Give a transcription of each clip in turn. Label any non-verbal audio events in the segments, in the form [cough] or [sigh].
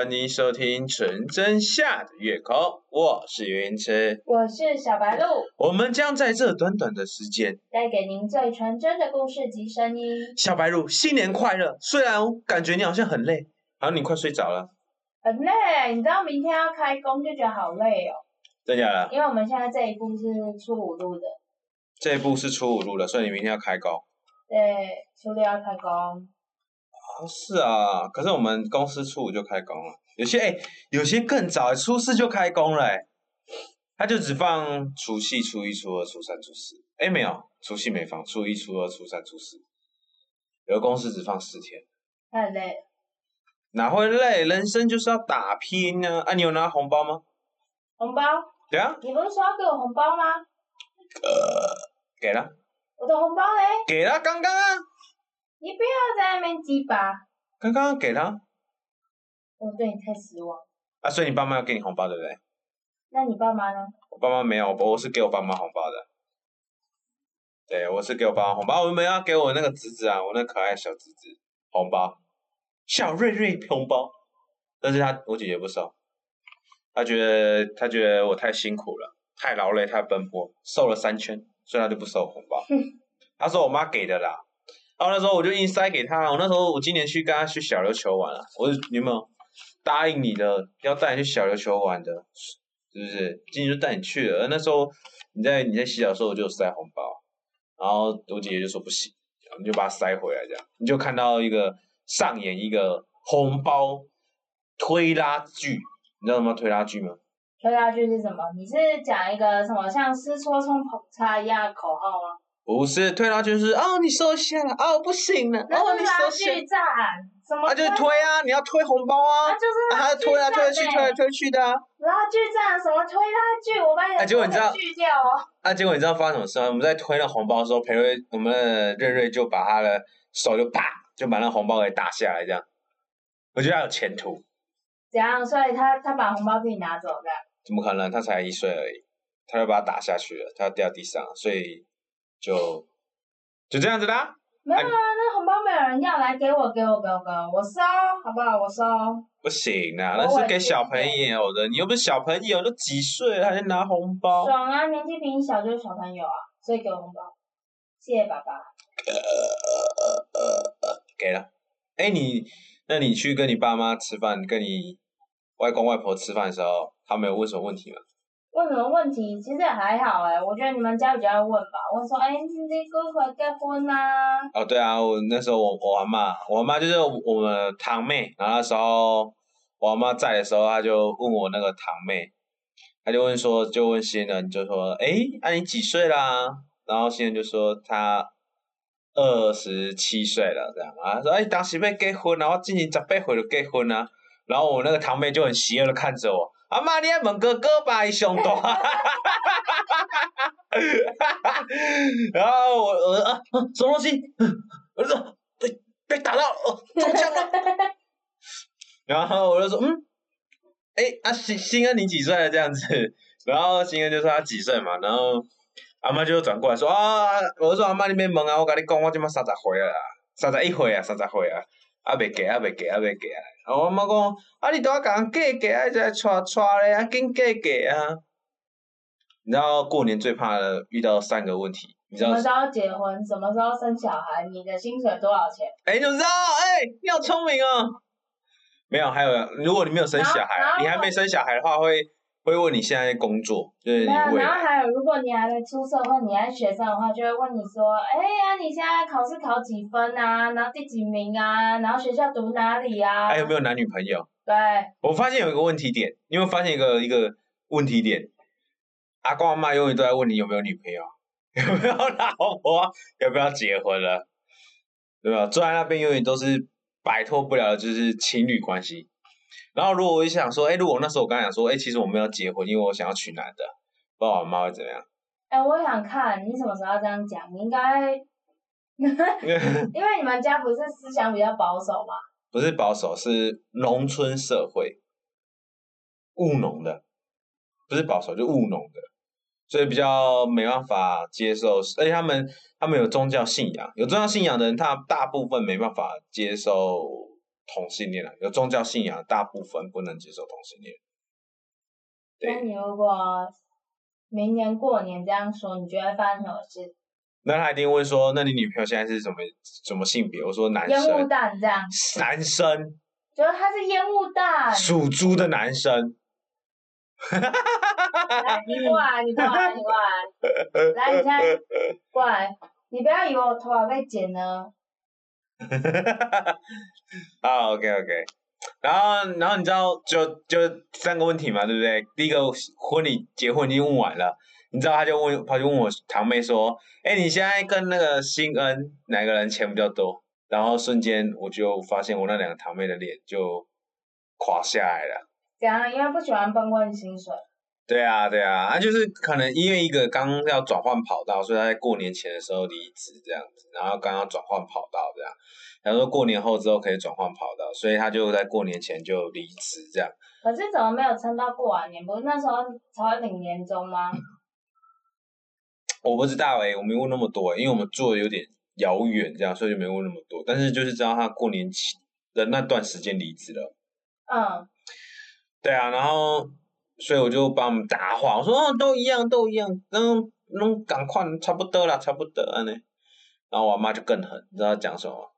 欢迎收听《纯真下的月空》，我是云池，我是小白鹿，我们将在这短短的时间带给您最纯真的故事及声音。小白鹿，新年快乐！虽然感觉你好像很累，好像你快睡着了，很累，你知道明天要开工就觉得好累哦。真假的？因为我们现在这一步是初五录的，这一步是初五录的，所以你明天要开工。对，初六要开工。哦，是啊，可是我们公司初五就开工了，有些哎，有些更早，初四就开工了，他就只放除夕、初一、初二、初三、初四，哎，没有，除夕没放，初一、初二、初三、初四，有的公司只放四天，太累。哪会累？人生就是要打拼呢。啊，你有拿红包吗？红包？对啊。你不是说要给我红包吗？呃，给了。我的红包嘞？给了，刚刚啊。你不要在那边鸡巴。刚刚给他。我对你太失望。啊，所以你爸妈要给你红包，对不对？那你爸妈呢？我爸妈没有，我是给我爸妈红包的。对，我是给我爸妈红包。我们要给我那个侄子啊，我那可爱小侄子红包，小瑞瑞红包。但是他我姐姐不收，他觉得他觉得我太辛苦了，太劳累，太奔波，瘦了三圈，所以他就不收红包。[laughs] 他说我妈给的啦。然后那时候我就硬塞给他。我那时候我今年去跟他去小琉球玩了，我有没有答应你的要带你去小琉球玩的，是不是？今年就带你去了。那时候你在你在洗澡的时候我就塞红包，然后我姐姐就说不行，你就把它塞回来这样，你就看到一个上演一个红包推拉剧，你知道什么推拉剧吗？推拉剧是什么？你是讲一个什么像湿搓冲捧擦一样的口号吗？不是推拉就是哦，你收下了哦，不行了哦，你收下。什么？他就是推啊，你要推红包啊，就是他推来推去，推来推去的。拉锯战什么推拉锯？我把你结果你知道锯掉哦。啊，结果你知道发生什么事吗？我们在推那红包的时候，裴瑞我们的瑞瑞就把他的手就啪就把那红包给打下来，这样。我觉得他有前途。怎样？所以他他把红包自己拿走的？怎么可能？他才一岁而已，他就把他打下去了，他掉地上，所以。就就这样子的，没有啊，那红包没有人要，来给我，给我，给我，给我，我收，好不好？我收。不行啊，那是给小朋友的，你又不是小朋友，都几岁了还在拿红包？爽啊，年纪比你小就是小朋友啊，所以给我红包，谢谢爸爸。呃呃呃呃，给了。哎，你，那你去跟你爸妈吃饭，跟你外公外婆吃饭的时候，他们有问什么问题吗？问什么问题？其实也还好哎，我觉得你们家比较要问吧。问说，哎，你哥哥结婚啊？哦，对啊，我那时候我我妈，我妈就是我们堂妹，然后那时候我妈在的时候，她就问我那个堂妹，她就问说，就问新人，就说，哎，那你几岁啦？然后新人就说他二十七岁了，这样啊，说，哎，当时要结婚啊，我今年十八岁就结婚啊。然后我那个堂妹就很邪恶的看着我。阿妈，你还问哥哥吧，上大，然后我我啊，什么东西？我说被被打到，哦，中枪了。然后我就说，嗯，哎，阿新新恩你几岁了？这样子，然后新恩就说他几岁嘛，然后阿妈就转过来说啊，我说阿妈你别问啊，我跟你讲，我今嘛三十岁啊，三十一岁啊，三十岁啊，啊未嫁啊未嫁啊未嫁。我妈讲，啊，你都要讲嫁嫁，啊，再娶娶咧，啊，紧嫁嫁啊！你知道过年最怕的遇到三个问题，你知道？什么时候结婚？什么时候生小孩？你的薪水多少钱？哎，你知道？哎，你好聪明哦！没有，还有，如果你没有生小孩，你还没生小孩的话，会。会问你现在工作，就是然后还有，如果你还没出社会，你还学生的话，就会问你说，哎呀，你现在考试考几分啊？然后第几名啊？然后学校读哪里啊？还有没有男女朋友？对。我发现有一个问题点，你有没有发现一个一个问题点？阿公阿妈永远都在问你有没有女朋友，[laughs] 有没有老婆，要不要结婚了，对吧？坐在那边永远都是摆脱不了的就是情侣关系。然后，如果我想说，哎，如果那时候我刚才讲说，哎，其实我们要结婚，因为我想要娶男的，爸爸妈妈会怎么样？哎，我想看你什么时候要这样讲，你应该，[laughs] 因为你们家不是思想比较保守嘛？不是保守，是农村社会，务农的，不是保守，就务农的，所以比较没办法接受，而且他们他们有宗教信仰，有宗教信仰的人，他大部分没办法接受。同性恋啊，有宗教信仰，大部分不能接受同性恋。对那你如果明年过年这样说，你觉得会发生什么事？那他一定问说，那你女朋友现在是什么什么性别？我说男生烟雾生，弹这样，男生，觉得他是烟雾弹。属猪的男生。来，你过来，你过来，你过来。来，你现在过来，你不要以为我头发被剪了。好，OK OK。然后，然后你知道就就三个问题嘛，对不对？第一个婚礼结婚已经问完了，你知道他就问，他就问我堂妹说：“哎，你现在跟那个新恩哪个人钱比较多？”然后瞬间我就发现我那两个堂妹的脸就垮下来了。怎样？因为不喜欢奔问薪水。对啊，对啊，啊，就是可能因为一个刚要转换跑道，所以他在过年前的时候离职这样子，然后刚刚转换跑道这样，然后说过年后之后可以转换跑道，所以他就在过年前就离职这样。可是怎么没有撑到过完年？不是那时候才会领年终吗？[sniffs] 我不知道诶、我没问那么多、欸，因为我们住的有点遥远，这样，所以就没问那么多。但是就是知道他过年期的那段时间离职了。嗯，对啊，然后所以我就帮他们答话，我说哦都一样都一样，然后弄赶快差不多啦，差不多安尼。然后我妈就更狠，你知道讲什么？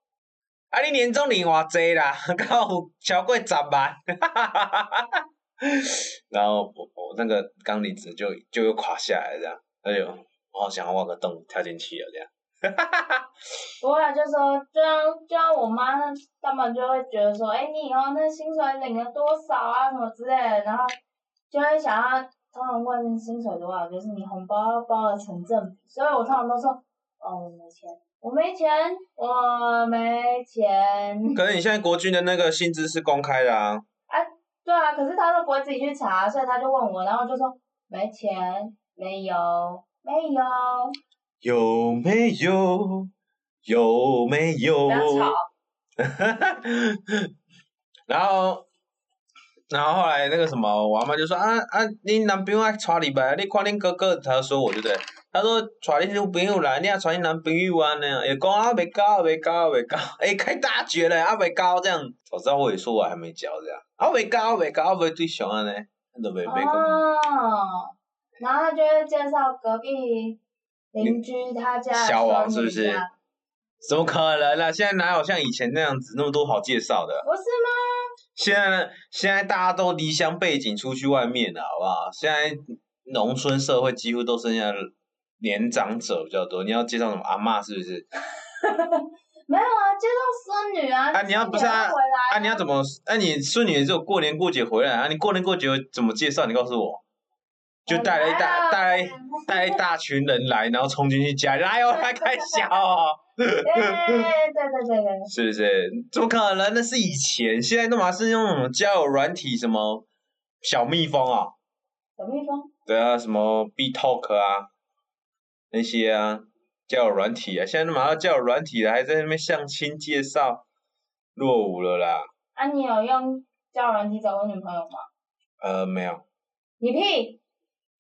啊，你年终领偌济啦，[laughs] 刚有超过十万。然后我我那个刚离职就就又垮下来这样，哎呦，我好想要挖个洞跳进去啊这样。[laughs] 不会啊就说，就像就像我妈他们就会觉得说，哎、你以后那薪水领了多少啊，什么之类的，然后就会想要通常问薪水多少，就是你红包包的成正比，所以我通常都说，哦，我没钱，我没钱，我没钱。可是你现在国军的那个薪资是公开的啊，对啊，可是他都不会自己去查，所以他就问我，然后就说没钱，没有，没有，有没有？有没有？不要吵。[laughs] 然后，然后后来那个什么，我阿妈就说啊啊，你男朋友爱娶你吧？你看恁哥哥，他说我对不对？他说娶你女朋友来，你也娶你男朋友啊那样，也讲啊没交，没交，没交，哎开大绝了啊没交这样，早知道我也说我还没交这样，啊没交没交没对象啊呢，都没没讲。哦，然后他就会介绍隔壁邻居他家的小王是不是怎么可能啊？现在哪有像以前那样子那么多好介绍的？不是吗？现在呢，现在大家都离乡背井出去外面了，好不好？现在农村社会几乎都剩下年长者比较多。你要介绍什么阿嬷是不是？[laughs] 没有啊，介绍孙女啊。啊，你要不是啊啊，你要怎么？啊，你孙女也只有过年过节回来啊，你过年过节怎么介绍？你告诉我。就带了一大带了一带了一大群人来，然后冲进去家里，来哦，[laughs] 来开小哦，[laughs] 对对对对 [laughs] 是不是？怎么可能？那是以前，现在都嘛是用什么交友软体，什么小蜜蜂啊，小蜜蜂。对啊，什么 B Talk 啊，那些啊，交友软体啊，现在都马上交友软体了，还在那边相亲介绍，落伍了啦。啊，你有用交友软体找过女朋友吗？呃，没有，你屁！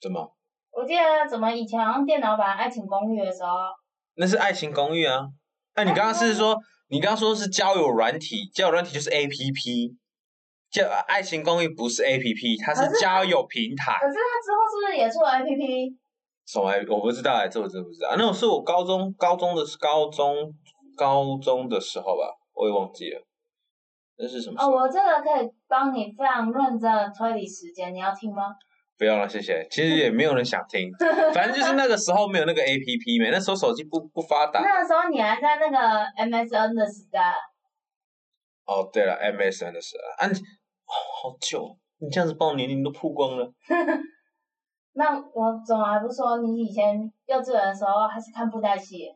怎么？我记得怎么以前好像电脑版《爱情公寓》的时候，那是爱情公寓啊。那、你刚刚是说，你刚刚说是交友软体，交友软体就是 A P P，叫爱情公寓不是 A P P，它是是交友平台。可是它之后是不是也出了 APP？什么 A？我不知道哎，这我真的不知道。那种是我高中高中的高中高中的时候吧，我也忘记了。那是什么哦，我这个可以帮你非常认真的推理时间，你要听吗？不用了，谢谢。其实也没有人想听，[laughs] 反正就是那个时候没有那个 A P P 没，那时候手机不不发达。那个时候你还在那个 MSN 的时代，哦，对了，M S N 的时代，啊，好久，你这样子把我年龄都曝光了。[laughs] 那我怎么还不说你以前幼稚园的时候还是看布袋戏？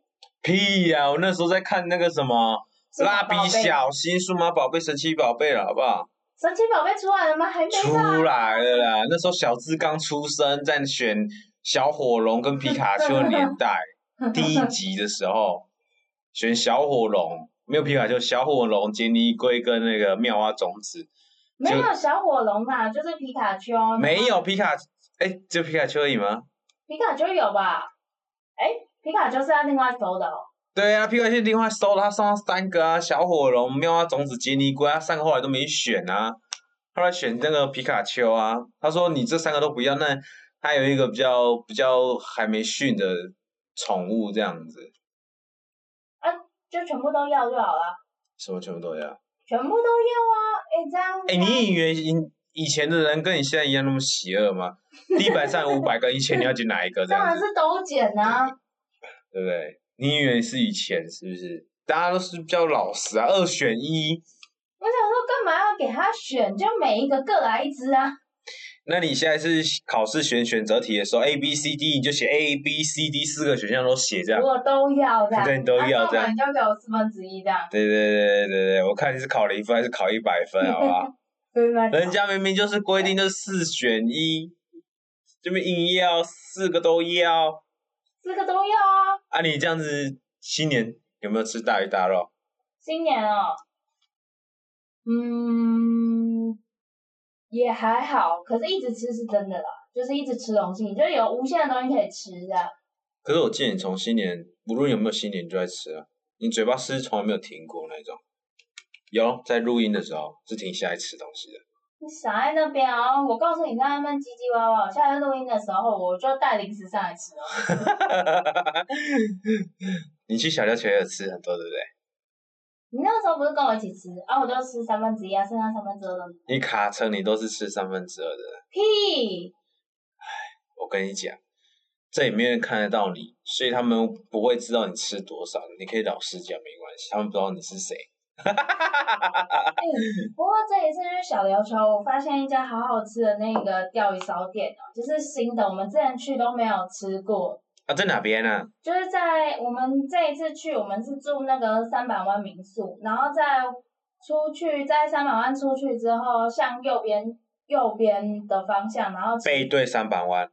屁呀、我那时候在看那个什么蜡笔小新、数码宝贝、神奇宝贝了，好不好？神奇宝贝出来了吗？还没出吧？来了啦！那时候小智刚出生，在选小火龙跟皮卡丘的年代，[laughs] 第一集的时候选小火龙，没有皮卡丘，小火龙、杰尼龟跟那个妙蛙种子，没有小火龙嘛，就是皮卡丘。没有皮卡，哎，只有皮卡丘而已吗？皮卡丘有吧？哎，皮卡丘是要另外搜的哦。对啊，皮卡丘另外收了，他送了三个啊，小火龙、妙蛙种子、杰尼龟，他三个后来都没选啊，后来选那个皮卡丘啊。他说你这三个都不要，那他有一个比较比较还没训的宠物这样子，啊就全部都要就好了，什么全部都要。全部都要啊！哎，这样。哎，你以为以以前的人跟你现在一样那么邪恶吗？地板上五百个，一千你要捡哪一个？这样子，[laughs] 当然是都捡啊。[laughs] 对不对？你以为是以前是不是？大家都是比较老实啊，二选一。我想说，干嘛要给他选？就每一个各来一只啊。那你现在是考试选选择题的时候，A B C D 你就写 A B C D 四个选项都写这样。我都要这样。对，都要这样。你就给我四分之一这样。对对对对对对，我看你是考零分还是考一百分，好不好？[laughs] 人家明明就是规定就是四选一，这边硬要四个都要。四个都要啊！啊，你这样子新年有没有吃大鱼大肉？新年哦，嗯，也还好，可是一直吃是真的啦，就是一直吃东西，就有无限的东西可以吃的。可是我见你从新年，无论有没有新年，就在吃啊，你嘴巴是从来没有停过那种。有在录音的时候是停下来吃东西的。你傻在那边啊！我告诉你，在那边唧唧歪歪。下次录音的时候，我就带零食上来吃哦。[laughs] 你去小六球也吃很多，对不对？你那时候不是跟我一起吃啊？我就吃三分之一啊，剩下三分之二的。你卡车你都是吃三分之二的。屁！唉，我跟你讲，这里没人看得到你，所以他们不会知道你吃多少。你可以老实讲，没关系，他们不知道你是谁。哈哈哈哈哈不过这一次去小琉球，我发现一家好好吃的那个钓鱼烧店哦，就是新的，我们之前去都没有吃过。啊，在哪边呢？就是在我们这一次去，我们是住那个三百湾民宿，然后在出去，在三百湾出去之后，向右边右边的方向，然后背对三百湾。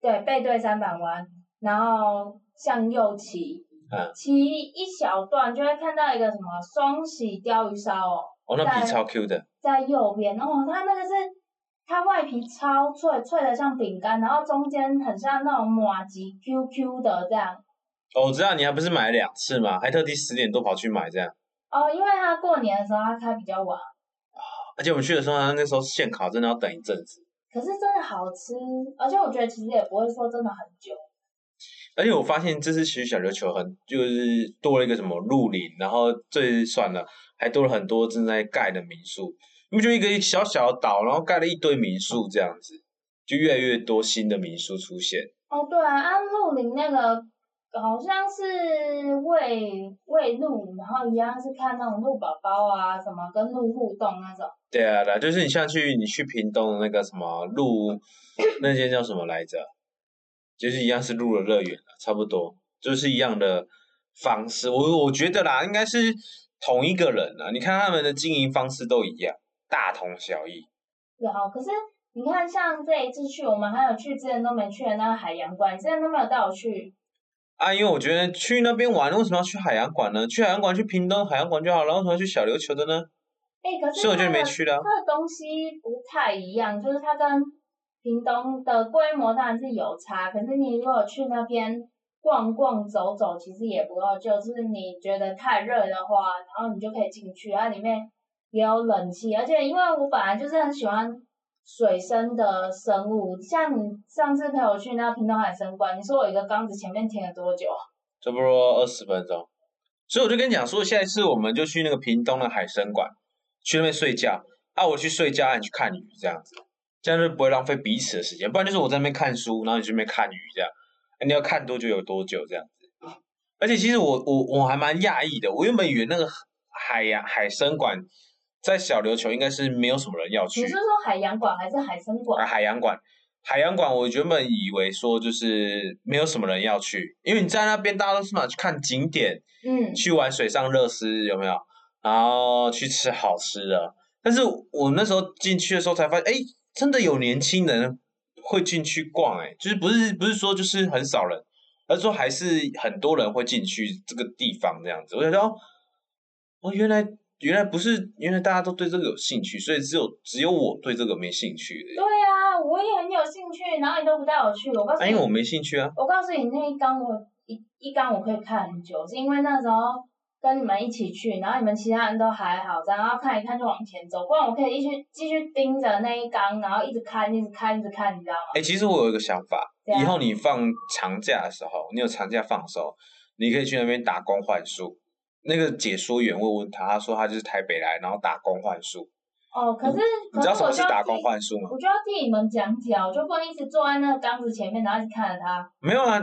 对，背对三百湾，然后向右骑。骑一小段就会看到一个什么双喜鲷鱼烧哦，哦那皮超 Q 的，在右边哦，它那个是它外皮超脆，脆的像饼干，然后中间很像那种马吉 Q Q 的这样。哦，我知道你还不是买了两次吗？还特地十点多跑去买这样。哦，因为他过年的时候他开比较晚。而且我们去的时候，他那时候现烤，真的要等一阵子。可是真的好吃，而且我觉得其实也不会说真的很久。而且我发现这次其实小琉球很就是多了一个什么露林，然后这算了，还多了很多正在盖的民宿。因为就一个小小的岛，然后盖了一堆民宿这样子，就越来越多新的民宿出现。哦，对啊，安露林那个好像是喂喂鹿，然后一样是看那种鹿宝宝啊，什么跟鹿互动那种。对啊，对，就是你像去你去屏东的那个什么鹿，那间叫什么来着？就是一样是入了乐园了，差不多就是一样的方式。我我觉得啦，应该是同一个人啊。你看他们的经营方式都一样，大同小异。有，可是你看，像这一次去，我们还有去之前都没去的那个海洋馆，之前都没有带我去。啊，因为我觉得去那边玩，为什么要去海洋馆呢？去海洋馆去屏东海洋馆就好了，为什么要去小琉球的呢？哎，可是所以我就没去了。它的东西不太一样，就是它跟。屏东的规模当然是有差，可是你如果去那边逛逛走走，其实也不够。就是你觉得太热的话，然后你就可以进去，它里面也有冷气。而且因为我本来就是很喜欢水生的生物，像你上次陪我去那屏东海参馆，你说我一个缸子前面停了多久？差不多二十分钟。所以我就跟你讲说，下一次我们就去那个屏东的海参馆，去那边睡觉。啊，我去睡觉，你去看鱼，这样子。这样就不会浪费彼此的时间，不然就是我在那边看书，然后你去那边看鱼，这样，你要看多久有多久这样子。而且其实我我我还蛮讶异的，我原本以为那个海洋海参馆在小琉球应该是没有什么人要去。你是说海洋馆还是海参馆？啊海洋馆，海洋馆，我原本以为说就是没有什么人要去，因为你在那边大家都是嘛去看景点，嗯，去玩水上乐施有没有？然后去吃好吃的。但是我那时候进去的时候才发现，哎。真的有年轻人会进去逛，哎，就是不是不是说就是很少人，而是说还是很多人会进去这个地方这样子。我想说，哦，原来原来不是，原来大家都对这个有兴趣，所以只有只有我对这个没兴趣。对啊，我也很有兴趣，然后你都不带我去，我告诉你，因为我没兴趣啊。我告诉你，那一缸我一一缸我可以看很久，是因为那时候跟你们一起去，然后你们其他人都还好，然后看一看就往前走，不然我可以继续继续盯着那一缸，然后一直看，一直看，一直看，你知道吗？哎、其实我有一个想法，以后你放长假的时候，你有长假放的时候，你可以去那边打工换宿。那个解说员问问他，他说他就是台北来，然后打工换宿。哦，可是你知道什么可是打工替换宿吗？我就要替你们讲解啊，我就不能一直坐在那个缸子前面，然后一直看着他。没有啊，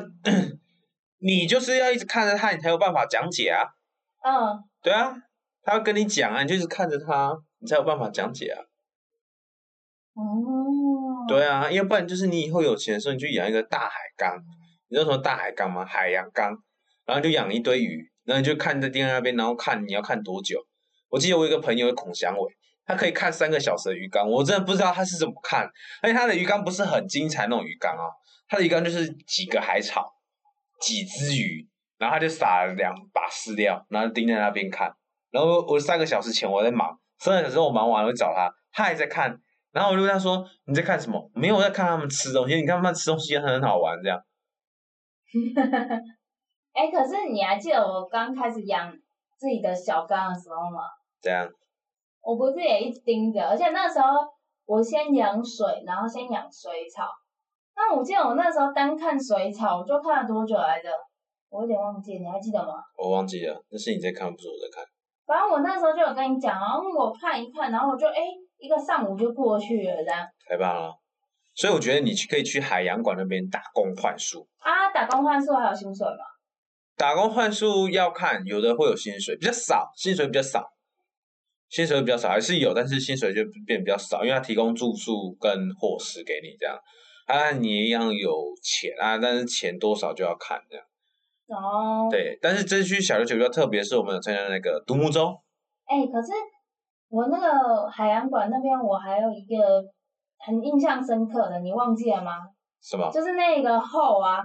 [clears throat] 你就是要一直看着他，你才有办法讲解啊。嗯，对啊，他要跟你讲啊，你就一直看着他，你才有办法讲解啊。哦，对啊，要不然就是你以后有钱的时候，你就养一个大海缸。你知道什么大海缸吗？海洋缸，然后就养一堆鱼，然后你就看在盯在那边，然后看你要看多久。我记得我有一个朋友孔祥伟，他可以看三个小时的鱼缸，我真的不知道他是怎么看。而且他的鱼缸不是很精彩那种鱼缸啊，他的鱼缸就是几个海草，几只鱼，然后他就撒了两把饲料，然后盯在那边看。然后我三个小时前我在忙，三个小时我忙完了我找他，他还在看。然后我就问他说：“你在看什么？”没有，我在看他们吃东西。你看他们吃东西很好玩，这样。哎、可是你还记得我刚开始养自己的小缸的时候吗？这样。我不是也一直盯着，而且那时候我先养水，然后先养水草。那我记得我那时候单看水草，我就看了多久来着？我有点忘记，你还记得吗？我忘记了，那是你在看，不是我在看。反正我那时候就有跟你讲，然后我看一看，然后我就哎、一个上午就过去了这样。太棒了！所以我觉得你去可以去海洋馆那边打工换宿。啊，打工换宿还有薪水吗？打工换宿要看，有的会有薪水，比较少，薪水比较少，薪水比较少，还是有，但是薪水就变比较少，因为他提供住宿跟伙食给你这样，啊，你一样有钱啊，但是钱多少就要看这样。哦，对，但是这区小琉球比较特别，是我们有参加那个独木舟，哎、可是我那个海洋馆那边，我还有一个很印象深刻的，你忘记了吗？什么？就是那个后啊，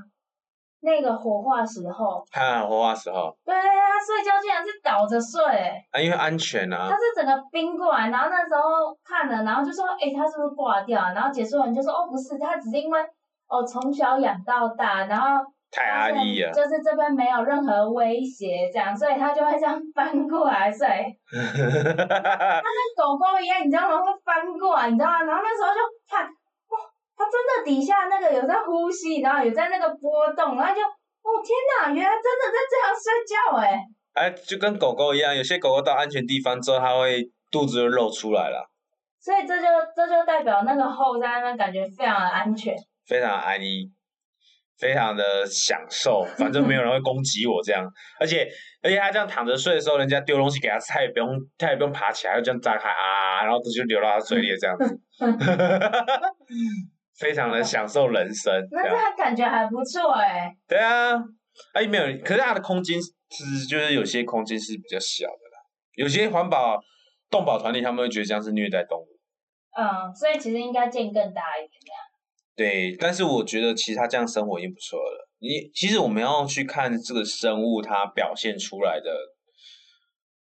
那个火化时候，看火化时候对他睡觉竟然是倒着睡、欸，啊，因为安全啊他，是整个冰过来，然后那时候看了，然后就说，哎、他是不是挂掉？然后解说员就说，哦，不是，他只是因为哦从小养到大，然后太安逸了。就是这边没有任何威胁，这样，所以他就会这样 [laughs] 翻过来睡。跟 [laughs] 狗狗一样，你知道吗？会翻过来，你知道吗？然后那时候就看，哇，它真的底下那个有在呼吸，然后有在那个波动，然后就，哦天哪，原来真的在这样睡觉哎、哎，就跟狗狗一样，有些狗狗到安全地方之后，它会肚子就露出来了，所以这就这就代表那个后在那边感觉非常的安全。非常安逸，非常的享受，反正没有人会攻击我这样，而且而且他这样躺着睡的时候，人家丢东西给它吃，它也不用他也不用爬起来，就这样张开啊，然后就流到他嘴里这样子，[laughs] 非常的享受人生，那这样样感觉还不错哎、对啊，哎没有，可是它的空间是就是有些空间是比较小的啦，有些环保动保团体他们会觉得这样是虐待动物。嗯，所以其实应该建更大一点这样。对，但是我觉得其实他这样生活已经不错了。你其实我们要去看这个生物它表现出来的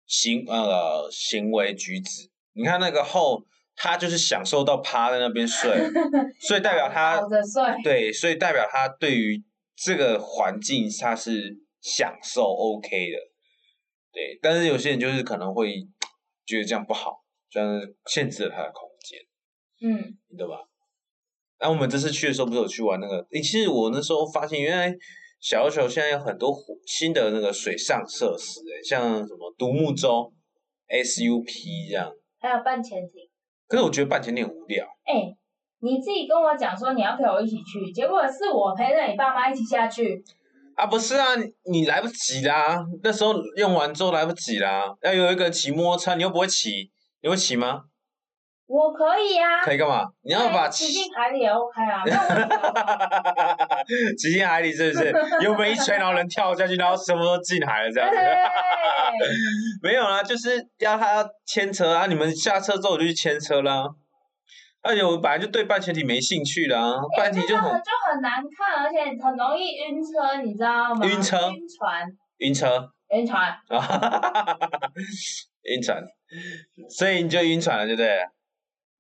行呃行为举止。你看那个后，他就是享受到趴在那边睡，[laughs] 所以代表他。对，所以代表他对于这个环境他是享受 OK 的。对，但是有些人就是可能会觉得这样不好，这样限制了他的空间。嗯，你懂吧？那、我们这次去的时候，不是有去玩那个？诶，其实我那时候发现，原来小琉球现在有很多新的那个水上设施，诶，像什么独木舟、SUP 这样。还有半潜艇。可是我觉得半潜艇很无聊，哎、你自己跟我讲说你要陪我一起去，结果是我陪着你爸妈一起下去。啊，不是啊，你你来不及啦，那时候用完之后来不及啦，要有一个骑摩托车，你又不会骑，你会骑吗？我可以啊，可以干嘛？你要把骑骑进海里也 OK 啊。骑进海里是不是？油门一吹，然后人跳下去，然后什么都进海了这样子。[laughs] 没有啦，就是要他要牵车啊！你们下车之后我就去牵车啦。而且我本来就对半潜艇没兴趣啦，半潜艇就很就很难看，而且很容易晕车，你知道吗？晕车晕船，晕车晕船。啊，[laughs] 晕船，所以你就晕船了，对不对？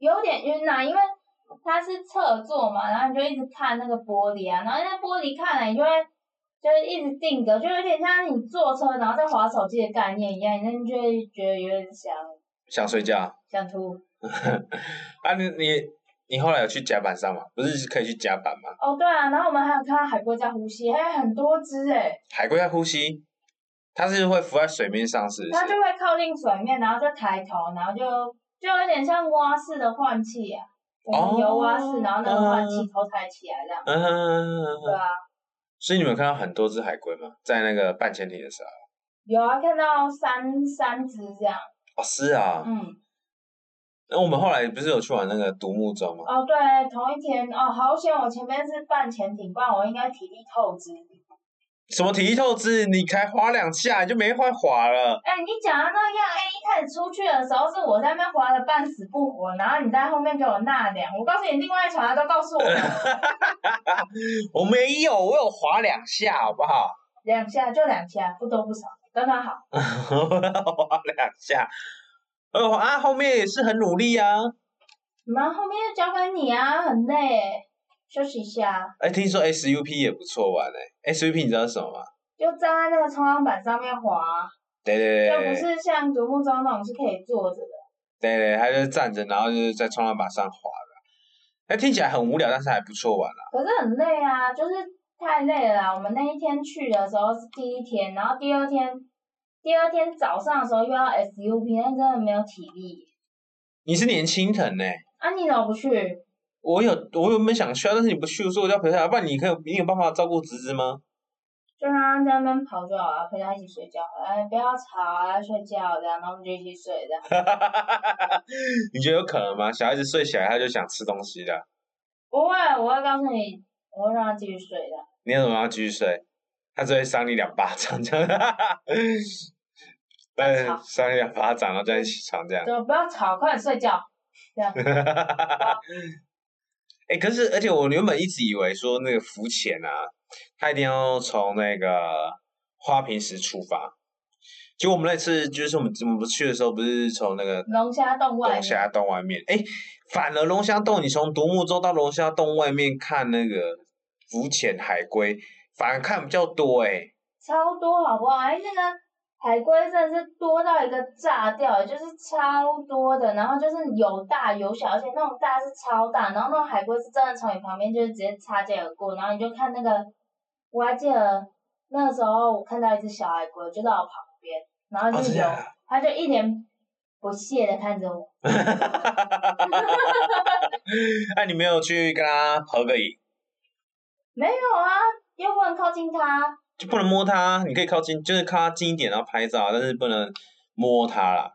有点晕啊，因为它是侧坐嘛，然后你就一直看那个玻璃啊，然后那玻璃看了你就会就是一直定格，就有点像你坐车然后在划手机的概念一样，那你就会觉得有点想想睡觉。想吐。[laughs] 啊，你你你后来有去甲板上吗？不是可以去甲板吗？哦，对啊，然后我们还有看到海龟在呼吸，还有很多只诶，海龟在呼吸，它是会浮在水面上，是不是？它就会靠近水面，然后就抬头，然后就就有点像蛙式的换气啊。我们游蛙式，然后那个换气头抬起来这样。嗯。对啊，所以你们有看到很多只海龟吗？在那个半潜艇的时候？有啊，看到三三只这样。哦，是啊。嗯。那我们后来不是有去玩那个独木舟吗？哦，对，同一天哦，好险！我前面是半潜艇，不然我应该体力透支。什么体力透支？你才滑两下，你就没法滑了。哎，你讲的那样，哎，一开始出去的时候是我在那边滑的半死不活，然后你在后面给我纳凉。我告诉你，另外一船都告诉我。[laughs] 我没有，我有滑两下，好不好？两下就两下，不多不少，刚刚好。[laughs] 滑两下。呃啊，后面也是很努力啊。那后面就交给你啊，很累，休息一下。哎，听说 SUP 也不错玩哎，SUP 你知道是什么吗？就站在那个冲浪板上面滑。对对对。就不是像独木舟那种是可以坐着的。对对，他就是站着，然后就是在冲浪板上滑的。哎，听起来很无聊，但是还不错玩啊。可是很累啊，就是太累了啦。我们那一天去的时候是第一天，然后第二天。第二天早上的时候又要 SUP，那真的没有体力。你是年轻人呢？啊，你怎么不去？我有，我原本想去啊，但是你不去，所以我就要陪他。不然你可以，你有办法照顾侄子吗？就让他在那边跑就好了，陪他一起睡觉。哎，不要吵啊，睡觉这样，然后我们就一起睡这样。[laughs] 你觉得有可能吗？小孩子睡起来他就想吃东西的。不会，我会告诉你，我会让他继续睡的。你怎么让他继续睡？他只会扇你两巴掌，这样，[laughs] 对，扇你两巴掌，然后再起床这样。就不要吵，快点睡觉。这样。[laughs] 哎，可是而且我原本一直以为说那个浮潜啊，他一定要从那个花瓶石出发。结果我们那次就是我们我们不去的时候，不是从那个龙虾洞外龙虾洞外面，哎，反而龙虾洞，你从独木舟到龙虾洞外面看那个浮潜海龟。反而看比较多哎，超多好不好？哎，那个海龟真的是多到一个炸掉，就是超多的。然后就是有大有小，而且那种大是超大，然后那种海龟是真的从你旁边就是直接擦肩而过。然后你就看那个，我还记得那个时候我看到一只小海龟就在我旁边，然后就有，它就一脸不屑的看着我。[laughs] 那你没有去跟它合个影？[laughs] 没有啊。又不能靠近它，就不能摸它。你可以靠近，就是靠它近一点，然后拍照，但是不能摸它啦，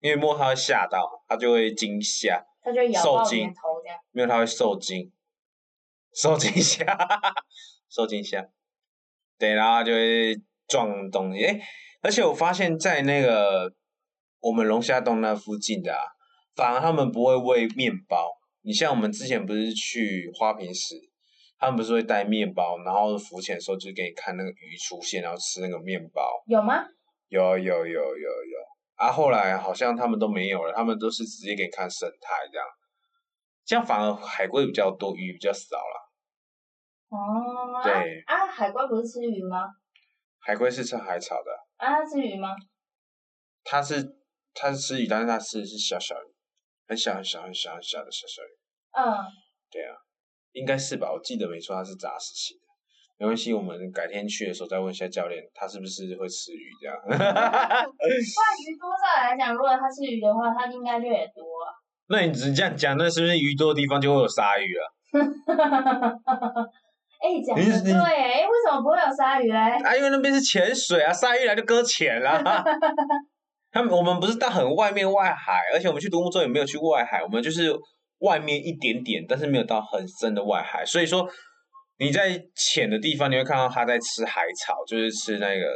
因为摸它会吓到，它就会惊吓，它就咬到你头这样。没有，它会受惊，受惊吓，[laughs] 受惊吓。对，然后就会撞东西。哎，而且我发现，在那个我们龙虾洞那附近的啊，反而他们不会喂面包。你像我们之前不是去花瓶石？他们不是会带面包，然后浮潜的时候就给你看那个鱼出现，然后吃那个面包。有吗？有有有有有啊！后来好像他们都没有了，他们都是直接给你看生态这样，这样反而海龟比较多，鱼比较少了。哦。对。啊，海龟不是吃鱼吗？海龟是吃海草的。啊，吃鱼吗？它是它是吃鱼，但是它吃的是小小鱼，很小很小很小很小的小小鱼。嗯。对啊。应该是吧，我记得没错，它是杂食性的。没关系，我们改天去的时候再问一下教练，他是不是会吃鱼这样。[laughs] 换鱼多少来讲，如果他吃鱼的话，他应该就也多。[laughs] 那你只这样讲，那是不是鱼多的地方就会有鲨鱼啊？[laughs] 哎，讲的对，哎，为什么不会有鲨鱼嘞？啊，因为那边是潜水啊，鲨鱼来就搁浅了。他们我们不是到很外面外海，而且我们去独木舟也没有去外海，我们就是。外面一点点，但是没有到很深的外海，所以说你在浅的地方，你会看到它在吃海草，就是吃那个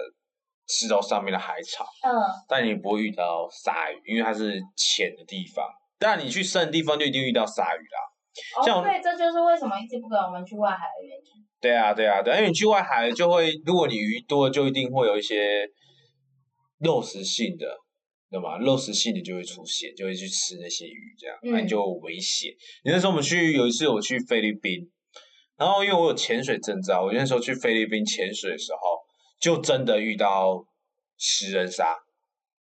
石头上面的海草。嗯。但你不会遇到鲨鱼，因为它是浅的地方。但你去深的地方，就一定遇到鲨鱼啦。哦，对，这就是为什么一直不跟我们去外海的原因。对啊，对啊，对，因为你去外海就会，如果你鱼多，就一定会有一些肉食性的。对吗？肉食性的就会出现，就会去吃那些鱼，这样那你就危险。你那时候我们去有一次我去菲律宾，然后因为我有潜水证照，我那时候去菲律宾潜水的时候，就真的遇到食人鲨，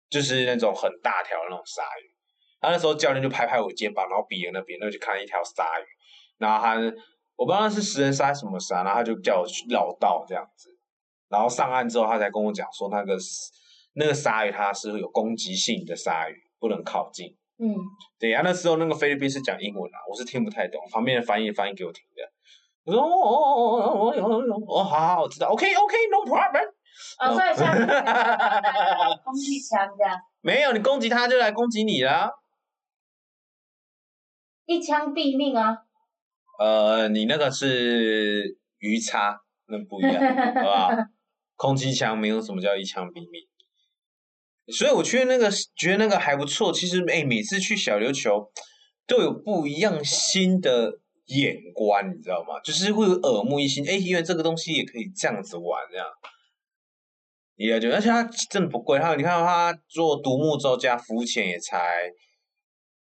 就是那种很大条的那种鲨鱼。他那时候教练就拍拍我肩膀，然后比了那边，那就看一条鲨鱼。然后他我不知道是食人鲨什么鲨，然后他就叫我去绕道这样子。然后上岸之后，他才跟我讲说，那个那个鲨鱼它是有攻击性的鲨鱼，不能靠近。嗯，对呀，那时候那个菲律宾是讲英文啊，我是听不太懂，旁边的翻译翻译给我听的。我说哦哦哦哦哦哦，好好，我知道，OK OK，No problem。啊，所以下次空气枪这样，没有，你攻击他就来攻击你啦。一枪毙命啊！呃，你那个是鱼叉，那不一样，好不好？空气枪没有什么叫一枪毙命。所以我觉得那个觉得那个还不错。其实哎，每次去小琉球都有不一样新的眼光，你知道吗？就是会有耳目一新。哎，因为这个东西也可以这样子玩，这样。你了解，而且它真的不贵。还有你看它做独木舟加浮潜也才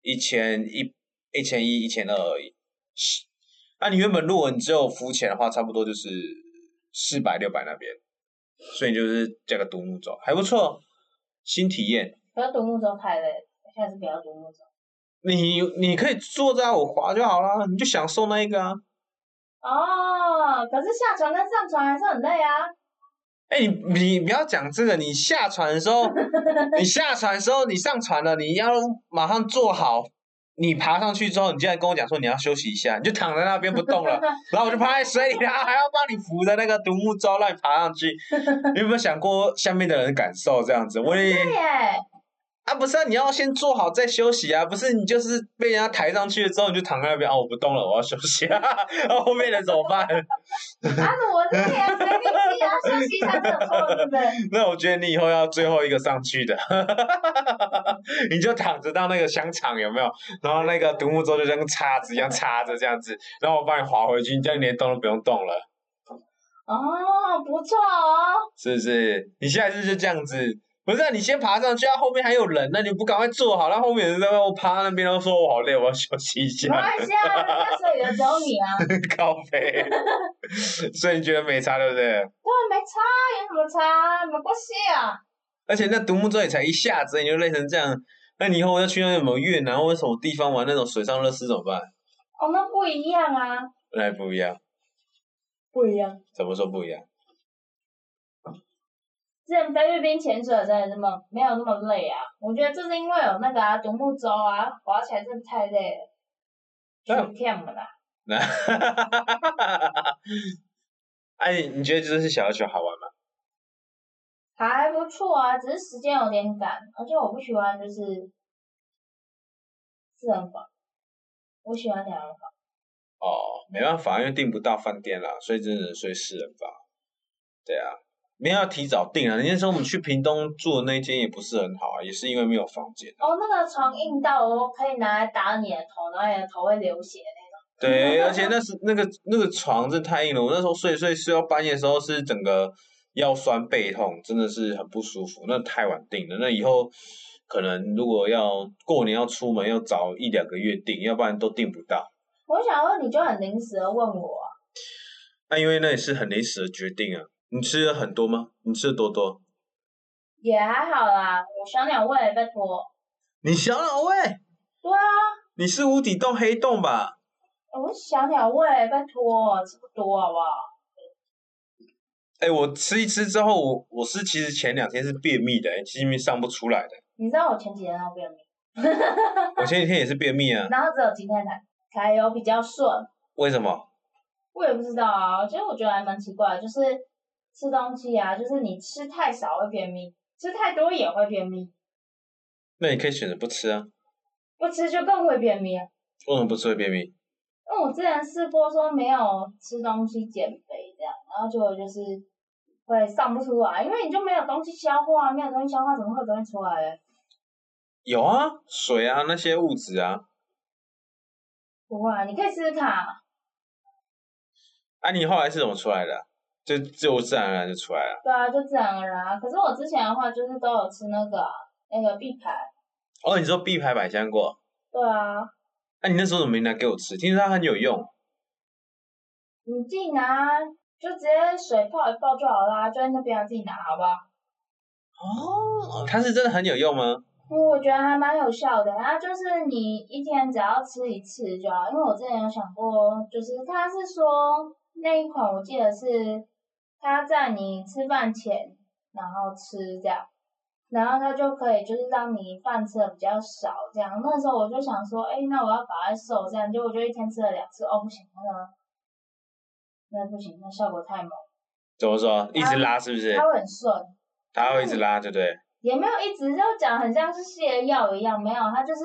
一千一、一千一、一千二而已。那你原本如果你只有浮潜的话，差不多就是四百六百那边。所以就是加个独木舟还不错。新体验，不要独木舟太累，下次不要独木舟。你你可以坐在我划就好了，你就享受那一个啊。哦，可是下船跟上船还是很累啊。哎，你你不要讲这个，你下船的时候，[laughs] 你下船的时候，你上船了，你要马上坐好。你爬上去之后，你竟然跟我讲说你要休息一下，你就躺在那边不动了，[laughs] 然后我就趴在水里，然后还要帮你扶着那个独木舟让你爬上去。你有没有想过下面的人感受这样子？我也。啊，不是啊，你要先做好再休息啊，不是你就是被人家抬上去了之后你就躺在那边啊，我不动了，我要休息啊，然 [laughs] 后后面的怎么办？啊，我累啊，谁力气啊，休息一下对不对？[laughs] 那我觉得你以后要最后一个上去的，[laughs] 你就躺着到那个香肠有没有？然后那个独木舟就像叉子一样插着这样子，然后我帮你划回去，你这样连动都不用动了。哦，不错哦。是不是？你下次就这样子。不是，啊你先爬上去，啊，后面还有人呢，你不赶快坐好，然后后面人在我趴那边，都说我好累，我要休息一下。没关系啊，那水有找你啊。高飞，所以你觉得没差对不对？对，没差，有什么差？没关系啊。而且那独木舟也才一下子，你就累成这样，那你以后要去那什么越南或者什么地方玩那种水上乐事怎么办？哦，那不一样啊。那不一样。不一样。怎么说不一样？之前菲律宾潜水真的那么没有那么累啊？我觉得这是因为有那个啊独木舟啊，滑起来真的太累了，太骗了啦。[laughs] 那哎，你觉得这是小琉球好玩吗？还不错啊，只是时间有点赶，而且我不喜欢就是四人房，我喜欢两人房。哦，没办法，因为订不到饭店啦，所以只能睡四人房。对啊。没有要提早订啊！那时候我们去屏东住的那间也不是很好啊，也是因为没有房间。哦，那个床硬到我可以拿来打你的头，然后你的头会流血那种。对，而且那是那个那个床真的太硬了，我那时候睡睡睡到半夜的时候是整个腰酸背痛，真的是很不舒服。那太晚订了，那以后可能如果要过年要出门要早一两个月订，要不然都订不到。我想问，你就很临时的问我。那因为那也是很临时的决定啊。你吃了很多吗？你吃的多多？也还好啦，我小鸟胃，拜托。你小鸟胃？对啊。你是无底洞黑洞吧？我小鸟胃，拜托，吃不多好不好？哎，我吃一吃之后，我我是其实前两天是便秘的，其实上不出来的。你知道我前几天要便秘？[laughs] 我前几天也是便秘啊。[laughs] 然后只有今天才才有比较顺。为什么？我也不知道啊，其实我觉得还蛮奇怪，就是。吃东西啊，就是你吃太少会便秘，吃太多也会便秘。那你可以选择不吃啊。不吃就更会便秘啊。为什么不吃会便秘？因为我之前试过说没有吃东西减肥这样，然后结果就是会上不出来，因为你就没有东西消化，没有东西消化怎么会东西出来？有啊，水啊那些物质啊。不会，啊你可以试试看。啊，你后来是怎么出来的？就就自然而然就出来了。对啊，就自然而然。可是我之前的话，就是都有吃那个那个碧排。哦，你说碧排百香果？对啊。那你那时候怎么没拿给我吃？听说它很有用。你自己拿，就直接水泡一泡就好啦，就在那边自己拿，好不好？哦，它是真的很有用吗？我觉得还蛮有效的，然后就是你一天只要吃一次就好，因为我之前有想过，就是它是说那一款我记得是他在你吃饭前然后吃这样，然后他就可以就是让你饭吃的比较少这样。那时候我就想说，哎，那我要把它瘦这样，结果就一天吃了两次，哦不行，那个那不行，那效果太猛。怎么说？一直拉是不是？它会很顺。它会一直拉，对不对？也没有一直就讲很像是泻药一样，没有，它就是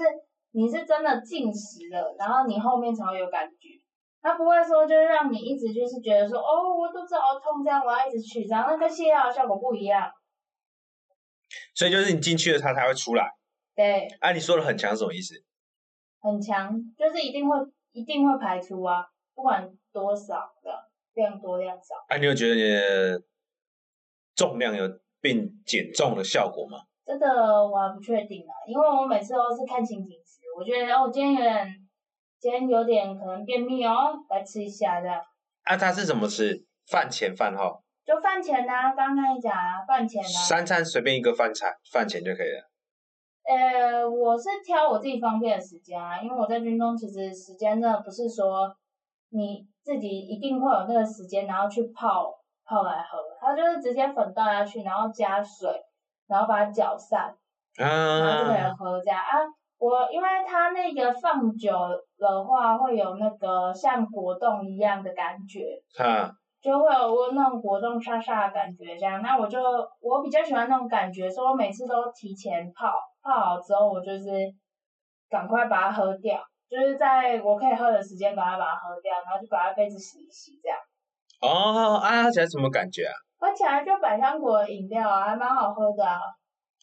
你是真的进食了，然后你后面才会有感觉。它不会说就是让你一直就是觉得说哦我肚子好痛这样，我要一直去，然后那跟泻药效果不一样。所以就是你进去了，它才会出来。对。啊，你说的很强什么意思？很强，就是一定会一定会排出啊，不管多少的量多量少。啊，你有觉得你的重量有？并减重的效果吗？这个我还不确定啊，因为我每次都是看心情吃。我觉得哦，今天有点，今天有点可能便秘哦，来吃一下这样。啊，他是怎么吃？饭前饭后？就饭前啊，刚刚你讲啊，饭前啊。三餐随便一个饭菜，饭前就可以了。呃，我是挑我自己方便的时间啊，因为我在军中其实时间真的不是说你自己一定会有那个时间，然后去泡。泡来喝，它就是直接粉倒下去，然后加水，然后把它搅散，然后就可以喝这样啊。我因为它那个放久的话，会有那个像果冻一样的感觉，啊，就会有我那种果冻沙沙的感觉这样。那我就我比较喜欢那种感觉，所以我每次都提前泡，泡好之后我就是赶快把它喝掉，就是在我可以喝的时间赶快把它喝掉，然后就把它杯子洗一洗这样。哦，啊，喝起来什么感觉啊？喝起来就百香果饮料啊，还蛮好喝的啊。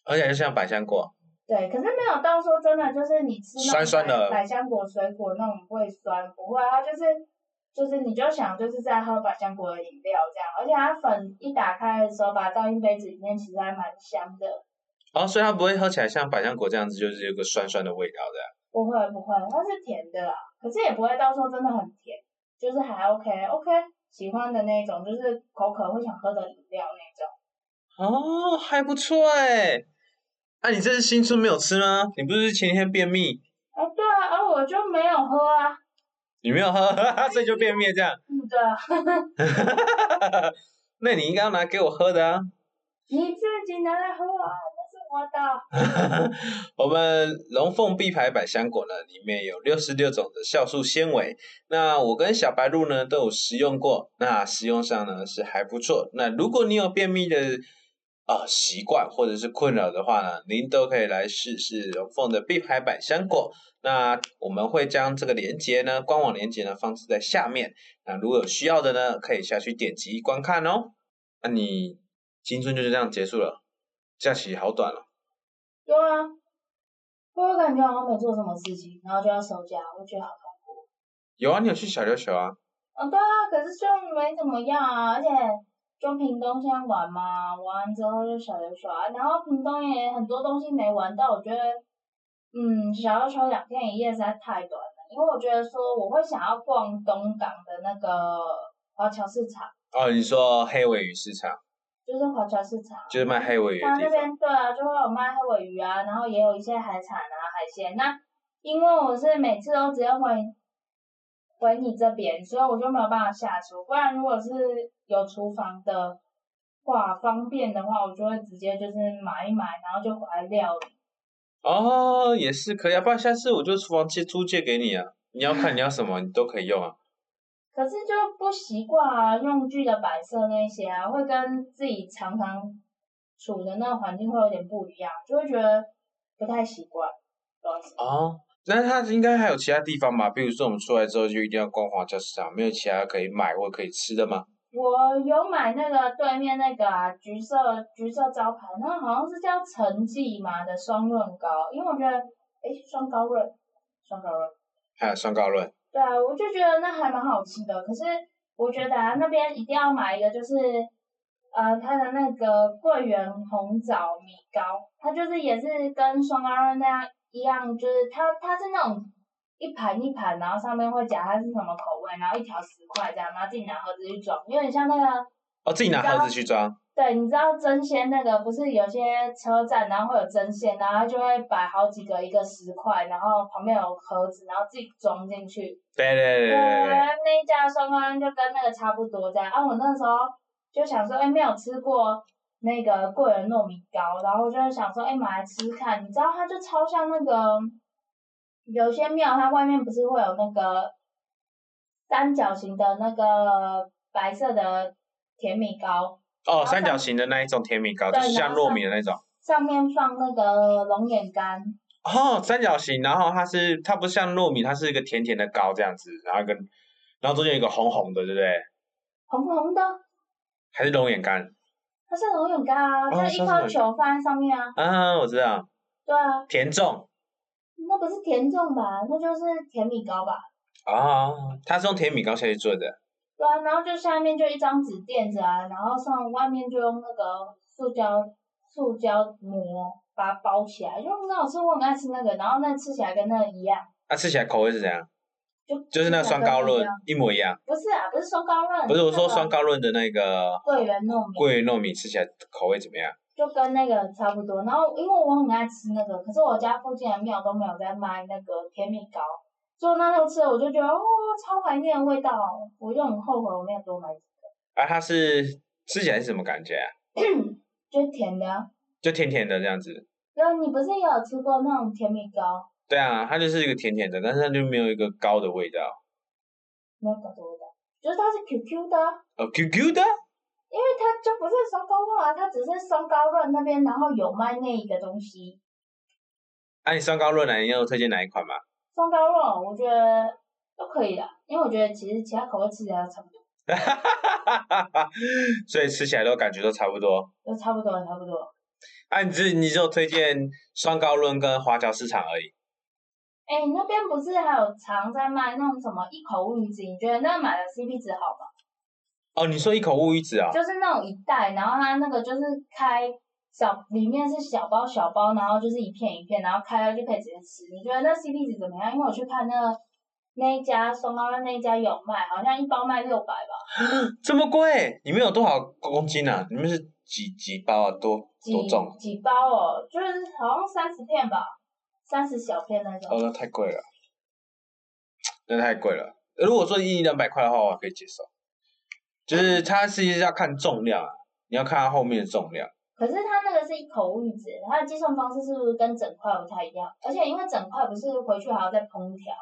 喝起来就像百香果。对，可是没有到说真的，就是你吃酸酸的百香果水果那种会酸，不会，它就是就是你就想就是在喝百香果的饮料这样，而且它粉一打开的时候，把它倒进杯子里面，其实还蛮香的。哦，所以它不会喝起来像百香果这样子，就是有个酸酸的味道的。不会不会，它是甜的啦，可是也不会到说真的很甜，就是还 OK OK。喜欢的那种，就是口渴会想喝的饮料那种。哦，还不错哎。啊，你这是新春没有吃吗？你不是前天便秘？啊，对啊，而我就没有喝啊。你没有喝，[laughs] 所以就便秘这样。嗯，对啊。[laughs] 那你应该要拿给我喝的啊。你自己拿来喝啊。我的。[laughs] 我们龙凤碧牌百香果呢，里面有六十六种的酵素纤维。那我跟小白鹿呢都有食用过，那食用上呢是还不错。那如果你有便秘的啊习惯或者是困扰的话呢，您都可以来试试龙凤的必拍百香果。那我们会将这个链接呢，官网链接呢放置在下面。那如果有需要的呢，可以下去点击观看哦。那你青春就是这样结束了，假期好短了。对啊，我感觉好像没做什么事情，然后就要收假，我觉得好痛苦。有啊，你有去小琉球啊？啊，对啊，可是就没怎么样啊，而且就屏东先玩嘛，玩完之后就小琉球啊，然后屏东也很多东西没玩到，我觉得，嗯，小琉球两天一夜实在太短了，因为我觉得说我会想要逛东港的那个华侨市场。哦，你说黑尾鱼市场？就是华侨市场，就是卖黑尾鱼。他那边对啊，就会有卖黑尾鱼啊，然后也有一些海产啊、海鲜。那因为我是每次都直接回回你这边，所以我就没有办法下厨。不然如果是有厨房的话，方便的话，我就会直接就是买一买，然后就回来料理。哦，也是可以啊，不然下次我就厨房借租借给你啊。你要看你要什么，你都可以用啊。[laughs] 可是就不习惯啊，用具的摆设那些啊，会跟自己常常处的那个环境会有点不一样，就会觉得不太习惯。哦，那它应该还有其他地方吧？比如说我们出来之后就一定要逛华侨市场，没有其他可以买或可以吃的吗？我有买那个对面那个啊，橘色橘色招牌，那好像是叫陈记嘛的双润糕，因为我觉得，哎，双高润，双高润，还有双高润。对啊，我就觉得那还蛮好吃的。可是我觉得啊，那边一定要买一个，就是呃，它的那个桂圆红枣米糕，它就是也是跟双高润那样一样，就是它它是那种一盘一盘，然后上面会夹它是什么口味，然后一条十块这样，然后自己拿盒子去装，有点像那个。哦，自己拿盒子去装。对，你知道真鲜那个不是有些车站，然后会有真鲜，然后就会摆好几个，一个十块，然后旁边有盒子，然后自己装进去。对对对对对。那一家双糕就跟那个差不多这样。啊，我那时候就想说，哎，没有吃过那个桂圆糯米糕，然后就是想说，哎，买来吃看。你知道它就超像那个，有些庙它外面不是会有那个三角形的那个白色的甜米糕。哦，三角形的那一种甜米糕，就是像糯米的那种。上面放那个龙眼干。哦，三角形，然后它是它不像糯米，它是一个甜甜的糕这样子，然后跟然后中间有一个红红的，对不对？红红的。还是龙眼干。它是龙眼干啊，就是一颗球放在上面啊。啊，我知道。对啊。甜粽。那不是甜粽吧？那就是甜米糕吧？啊，它是用甜米糕下去做的。对啊，然后就下面就一张纸垫着啊，然后上外面就用那个塑胶塑胶膜把它包起来，就很好吃，我很爱吃那个，然后那吃起来跟那个一样。它吃起来口味是怎样？就就是那个双高润一模一样。不是啊，不是双高润。不是我说双高润的那个。桂圆糯米。桂圆糯米吃起来口味怎么样？就跟那个差不多，然后因为我很爱吃那个，可是我家附近的庙都没有在卖那个甜米糕。就那时候吃，我就觉得哦，超怀念的味道，我就很后悔我没有多买几个。啊，它是吃起来是什么感觉啊？[coughs] 就甜的。就甜甜的这样子。对啊，你不是也有吃过那种甜米糕？对啊，它就是一个甜甜的，但是它就没有一个糕的味道。没有糕的味道，就是它是 QQ 的。哦，QQ 的。因为它就不是双高润啊，它只是双高润那边然后有卖那一个东西。啊，你双高润呢？你要推荐哪一款吗？双高肉，我觉得都可以的，因为我觉得其实其他口味吃起来差不多。[laughs] 所以吃起来都感觉都差不多。都差不多，差不多。啊，你只你就推荐双高润跟花椒市场而已。哎，那边不是还有常在卖那种什么一口乌鱼子？你觉得那买的 CP 值好吗？哦，你说一口乌鱼子啊？就是那种一袋，然后它那个就是开。小里面是小包小包，然后就是一片一片，然后开了就可以直接吃。你觉得那 CP 值怎么样？因为我去看那那一家双高的那一家有卖，好像一包卖六百吧。[gasps] 这么贵？你们有多少公斤啊？你们是几几包啊？多多重？几包哦？就是好像三十片吧，三十小片那种。哦，那太贵了，那太贵了。如果说一两百块的话，我可以接受。就是它实际是要看重量啊，你要看它后面的重量。可是它那个是一口玉子，它的计算方式是不是跟整块不太一样？而且因为整块不是回去还要再烹调，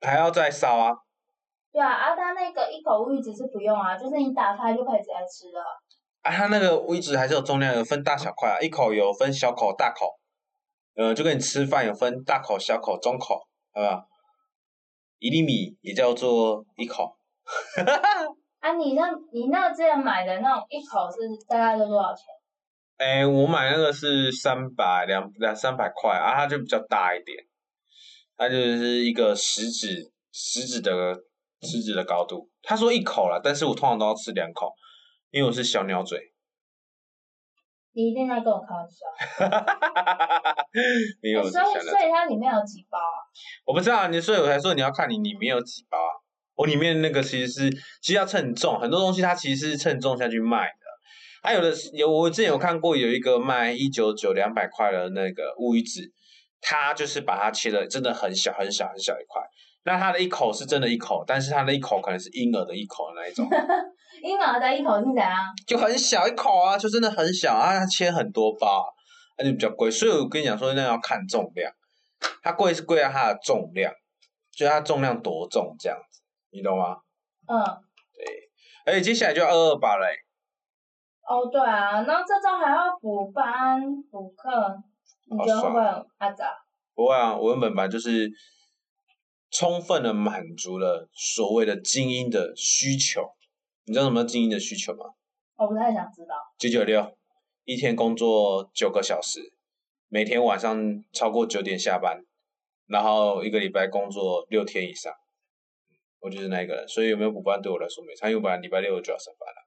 还要再烧啊？对啊，啊，它那个一口玉子是不用啊，就是你打开就可以直接吃了。啊，它那个玉子还是有重量，有分大小块啊，一口有分小口、大口，呃，就跟你吃饭有分大口、小口、中口，好不好？一粒米也叫做一口。[laughs] 啊，你那，你那之前买的那种一口是大概是多少钱？哎，我买那个是三百两两三百块啊，它就比较大一点，它就是一个食指食指的食指的高度。他说一口了，但是我通常都要吃两口，因为我是小鸟嘴。你一定在跟我开玩笑。没有，所以所以它里面有几包啊？我不知道，你所以我才说你要看你里面有几包啊。我里面那个其实是其实要称重，很多东西它其实是称重下去卖的。还有的有，我之前有看过有一个卖一九九两百块的那个乌鱼子，它就是把它切的真的很小很小很小一块，那它的一口是真的一口，但是它的一口可能是婴儿的一口的那一种。[laughs] 婴儿的一口是怎样？就很小一口啊，就真的很小啊，它切很多包，那就比较贵。所以我跟你讲说，那要看重量，它贵是贵在它的重量，就它重量多重这样子，你懂吗？嗯。对，而且接下来就二二八嘞。哦，对啊，然后这周还要补班补课，你觉得会不会阿杂？不会啊，我原本班就是充分的满足了所谓的精英的需求。你知道什么精英的需求吗？我不太想知道。九九六，一天工作九个小时，每天晚上超过九点下班，然后一个礼拜工作六天以上，我就是那个人。所以有没有补班对我来说没差，因为本来礼拜六就要上班了。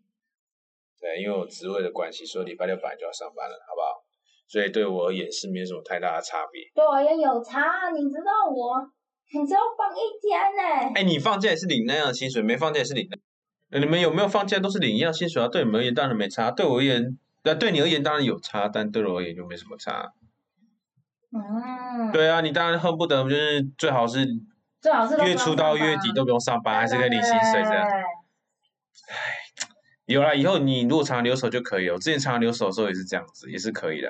[laughs] 对，因为我职位的关系，所以礼拜六本来就要上班了，好不好？所以对我而言是没有什么太大的差别。对我而言有差，你知道我，你只要放一天呢、哎，你放假也是领那样的薪水，没放假也是领那。呃你们有没有放假都是领一样薪水啊？对你们而言当然没差，对我而言，那，对你而言当然有差，但对我而言就没什么差。嗯，对啊，你当然恨不得就是最好是最好是月初到月底都不用上班，还是可以领薪水这样。唉有啦，以后你如果常留守就可以了。我之前常留守的时候也是这样子，也是可以的。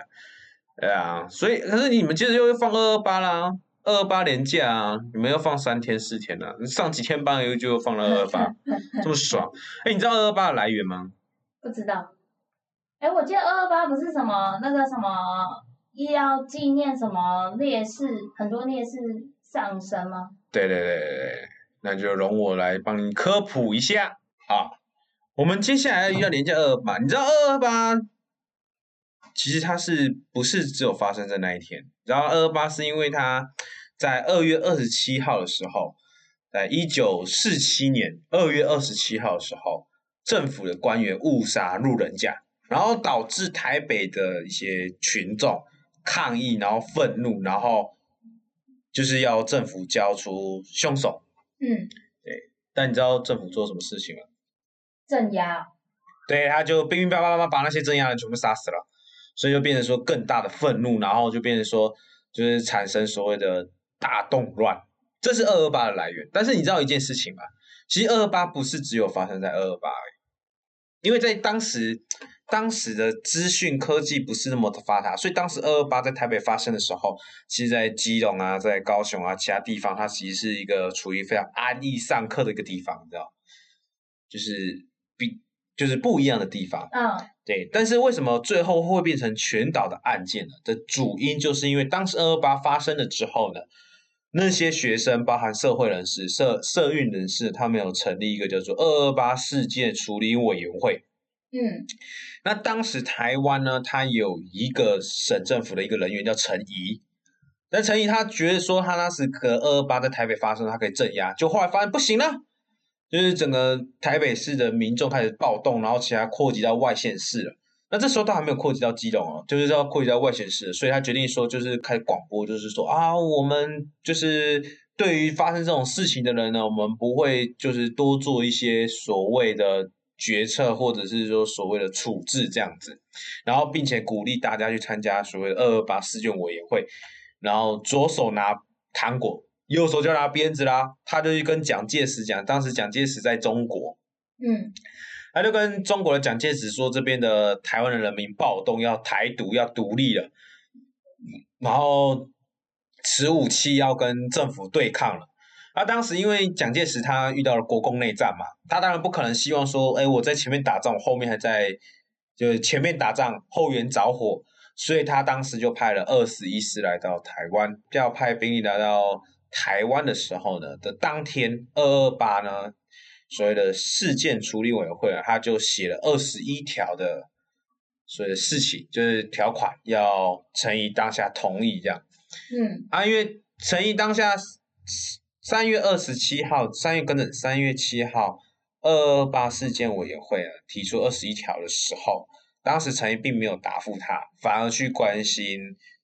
对啊，所以可是你们接着又放二二八啦，二二八连假啊，你们要放三天四天啊，上几天班又就放了二二八，这么爽。哎，你知道二二八的来源吗？不知道。哎，我记得二二八不是什么那个什么要纪念什么烈士，很多烈士上升吗？对对对对对，那就容我来帮你科普一下啊。我们接下来要连接二二八，你知道二二八其实它是不是只有发生在那一天？然后二二八是因为它在二月二十七号的时候，在一九四七年二月二十七号的时候，政府的官员误杀路人甲，然后导致台北的一些群众抗议，然后愤怒，然后就是要政府交出凶手。嗯，对但你知道政府做什么事情吗？镇压。对，他就乒乒乓乓乓把那些镇压人全部杀死了，所以就变成说更大的愤怒，然后就变成说就是产生所谓的大动乱，这是二二八的来源。但是你知道一件事情吗？其实二二八不是只有发生在二二八而已，因为在当时当时的资讯科技不是那么的发达，所以当时二二八在台北发生的时候，其实在基隆啊、在高雄啊其他地方，它其实是一个处于非常安逸上课的一个地方，你知道，就是比就是不一样的地方。嗯对，但是为什么最后会变成全岛的案件呢？的主因就是因为当时二二八发生了之后呢，那些学生，包含社会人士、社社运人士，他们有成立一个叫做二二八事件处理委员会。嗯那当时台湾呢，它有一个省政府的一个人员叫陈仪，但陈仪他觉得说他那时可二二八在台北发生，他可以镇压，就后来发现不行了，就是整个台北市的民众开始暴动，然后其他扩及到外县市了。那这时候都还没有扩及到基隆哦，就是要扩及到外县市，所以他决定说，就是开广播，就是说啊，我们就是对于发生这种事情的人呢，我们不会就是多做一些所谓的决策，或者是说所谓的处置这样子，然后并且鼓励大家去参加所谓的二二八事件委员会，然后左手拿糖果，右手就拿鞭子啦，他就去跟蒋介石讲，当时蒋介石在中国，嗯。他就跟中国的蒋介石说，这边的台湾的人民暴动，要台独，要独立了，然后持武器要跟政府对抗了。那当时因为蒋介石他遇到了国共内战嘛，他当然不可能希望说，哎，我在前面打仗，我后面还在，就是前面打仗，后援着火，所以他当时就派了二十一师来到台湾，要派兵力来到台湾的时候呢的当天，二二八呢。所谓的事件处理委员会啊，他就写了二十一条的所谓的事情，就是条款要陈怡当下同意这样嗯啊，因为陈怡当下三月二十七号，三月跟着三月七号二二八事件委员会啊提出二十一条的时候，当时陈怡并没有答复他，反而去关心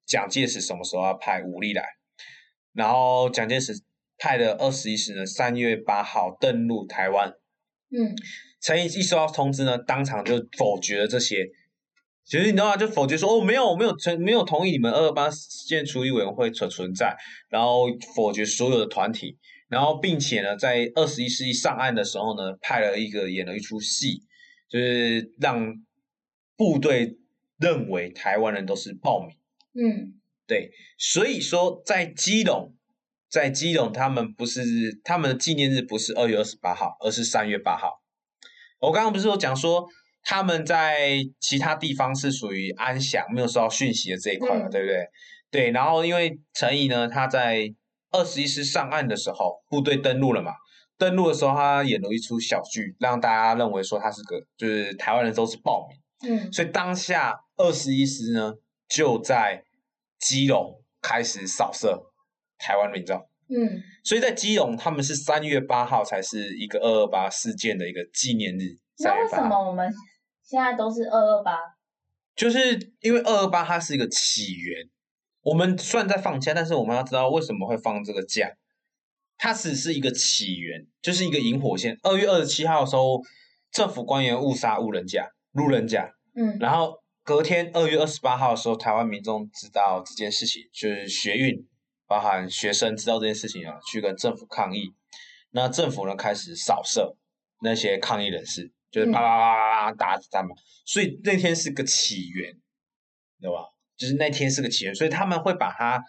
蒋介石什么时候要派武力来，然后蒋介石。派的二十一师呢，三月八号登陆台湾。嗯陈毅一收到通知呢，当场就否决了这些。其实你知道吗？就否决说哦，没有，我没有存，没有同意你们二二八事件处理委员会存存在，然后否决所有的团体，然后并且呢，在二十一世纪上岸的时候呢，派了一个演了一出戏，就是让部队认为台湾人都是暴民。嗯对，所以说在基隆。在基隆，他们不是他们的纪念日不是二月二十八号，而是三月八号。我刚刚不是有讲说他们在其他地方是属于安详，没有收到讯息的这一块嘛，嗯对不对？对，然后因为陈毅呢，他在二十一师上岸的时候，部队登陆了嘛，登陆的时候他演了一出小剧，让大家认为说他是个就是台湾人都是暴民，嗯所以当下二十一师呢就在基隆开始扫射。台湾民众，嗯，所以在基隆，他们是三月八号才是一个二二八事件的一个纪念日。那为什么我们现在都是二二八？就是因为二二八它是一个起源，我们虽然在放假，但是我们要知道为什么会放这个假。它只是一个起源，就是一个引火线。二月二十七号的时候，政府官员误杀路人甲、路人甲，嗯然后隔天二月二十八号的时候，台湾民众知道这件事情，就是学运，包含学生知道这件事情啊，去跟政府抗议。那政府呢开始扫射那些抗议人士，就是叭叭叭叭叭打他们。所以那天是个起源，对吧？就是那天是个起源，所以他们会把它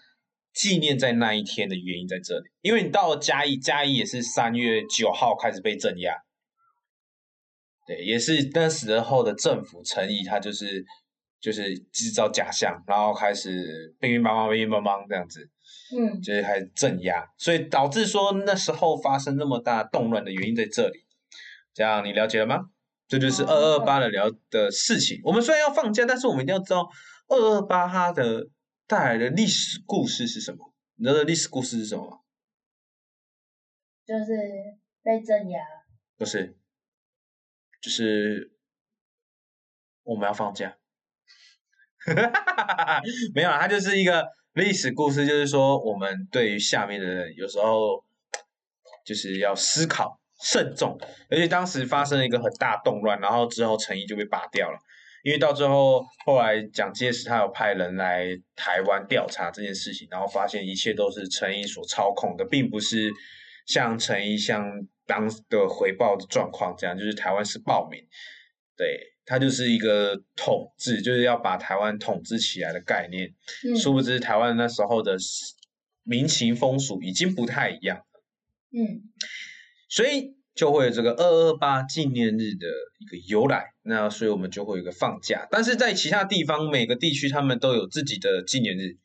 纪念在那一天的原因在这里。因为你到了嘉义，嘉义也是三月九号开始被镇压，对，也是那时候的政府诚意，他就是就是制造假象，然后开始乒乒乓乓、乒乒乓乓这样子，嗯就是还镇压，所以导致说那时候发生那么大动乱的原因在这里。这样你了解了吗？这就是二二八的聊的事情。我们虽然要放假，但是我们一定要知道二二八它的带来的历史故事是什么。你知道历史故事是什么吗？就是被镇压。不是，就是我们要放假。[laughs] 没有啦，它就是一个历史故事，就是说我们对于下面的人，有时候 [tsk] 就是要思考慎重，而且当时发生了一个很大动乱，然后之后陈毅就被拔掉了，因为到最后后来蒋介石他有派人来台湾调查这件事情，然后发现一切都是陈毅所操控的，并不是像陈毅像当的回报的状况这样，就是台湾是暴民，对。它就是一个统治，就是要把台湾统治起来的概念。嗯殊不知台湾那时候的民情风俗已经不太一样，嗯所以就会有这个二二八纪念日的一个由来。那所以我们就会有一个放假，但是在其他地方每个地区他们都有自己的纪念日，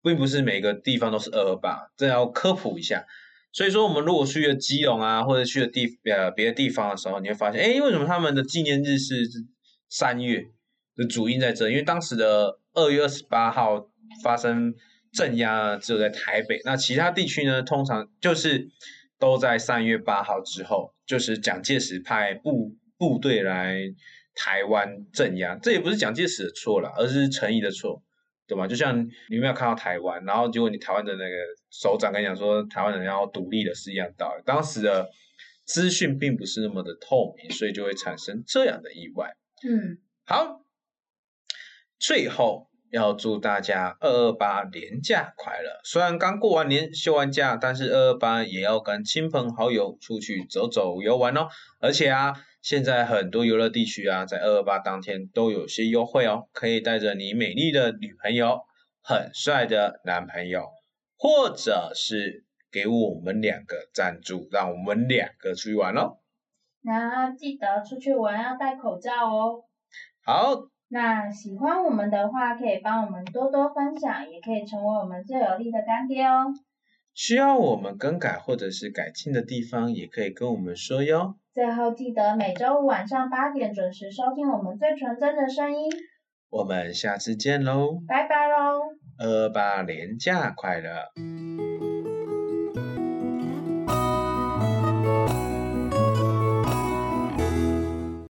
并不是每个地方都是二二八，这要科普一下。所以说，我们如果去了基隆啊，或者去了地呃别的地方的时候，你会发现，哎，为什么他们的纪念日是三月？的主因在这，因为当时的二月二十八号发生镇压，只有在台北，那其他地区呢，通常就是都在三月八号之后，就是蒋介石派部部队来台湾镇压，这也不是蒋介石的错了，而是陈毅的错，对吧？就像你没有看到台湾，然后结果你台湾的那个首长跟你讲说台湾人要独立的是一样道理，当时的资讯并不是那么的透明，所以就会产生这样的意外。嗯，好，最后要祝大家二二八年假快乐。虽然刚过完年休完假，但是二二八也要跟亲朋好友出去走走游玩哦。而且啊，现在很多游乐地区啊，在二二八当天都有些优惠哦，可以带着你美丽的女朋友、很帅的男朋友，或者是给我们两个赞助，让我们两个出去玩哦。那记得出去玩要戴口罩哦。好，那喜欢我们的话，可以帮我们多多分享，也可以成为我们最有力的干爹哦。需要我们更改或者是改进的地方，也可以跟我们说哟。最后记得每周五晚上八点准时收听我们最纯真的声音，我们下次见喽，拜拜喽。二八年假快乐！